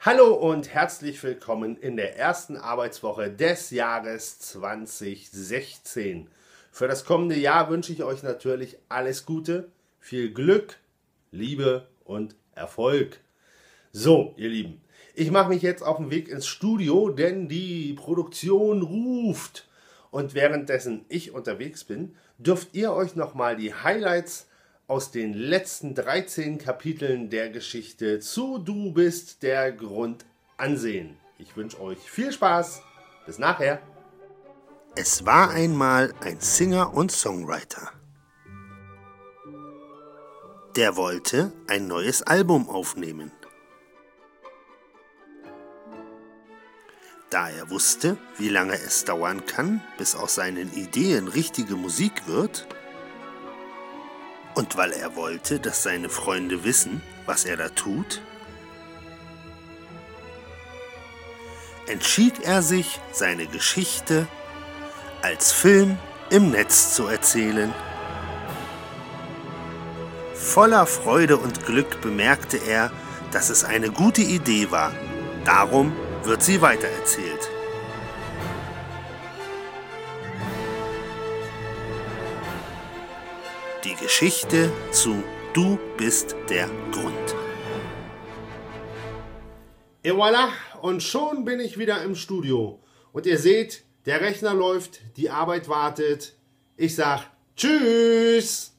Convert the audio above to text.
Hallo und herzlich willkommen in der ersten Arbeitswoche des Jahres 2016. Für das kommende Jahr wünsche ich euch natürlich alles Gute, viel Glück, Liebe und Erfolg. So, ihr Lieben, ich mache mich jetzt auf den Weg ins Studio, denn die Produktion ruft. Und währenddessen ich unterwegs bin, dürft ihr euch nochmal die Highlights aus den letzten 13 Kapiteln der Geschichte zu Du bist der Grund ansehen. Ich wünsche euch viel Spaß. Bis nachher. Es war einmal ein Singer und Songwriter. Der wollte ein neues Album aufnehmen. Da er wusste, wie lange es dauern kann, bis aus seinen Ideen richtige Musik wird, und weil er wollte, dass seine Freunde wissen, was er da tut, entschied er sich, seine Geschichte als Film im Netz zu erzählen. Voller Freude und Glück bemerkte er, dass es eine gute Idee war. Darum wird sie weitererzählt. Die Geschichte zu Du bist der Grund. Et voilà, und schon bin ich wieder im Studio. Und ihr seht, der Rechner läuft, die Arbeit wartet. Ich sag Tschüss.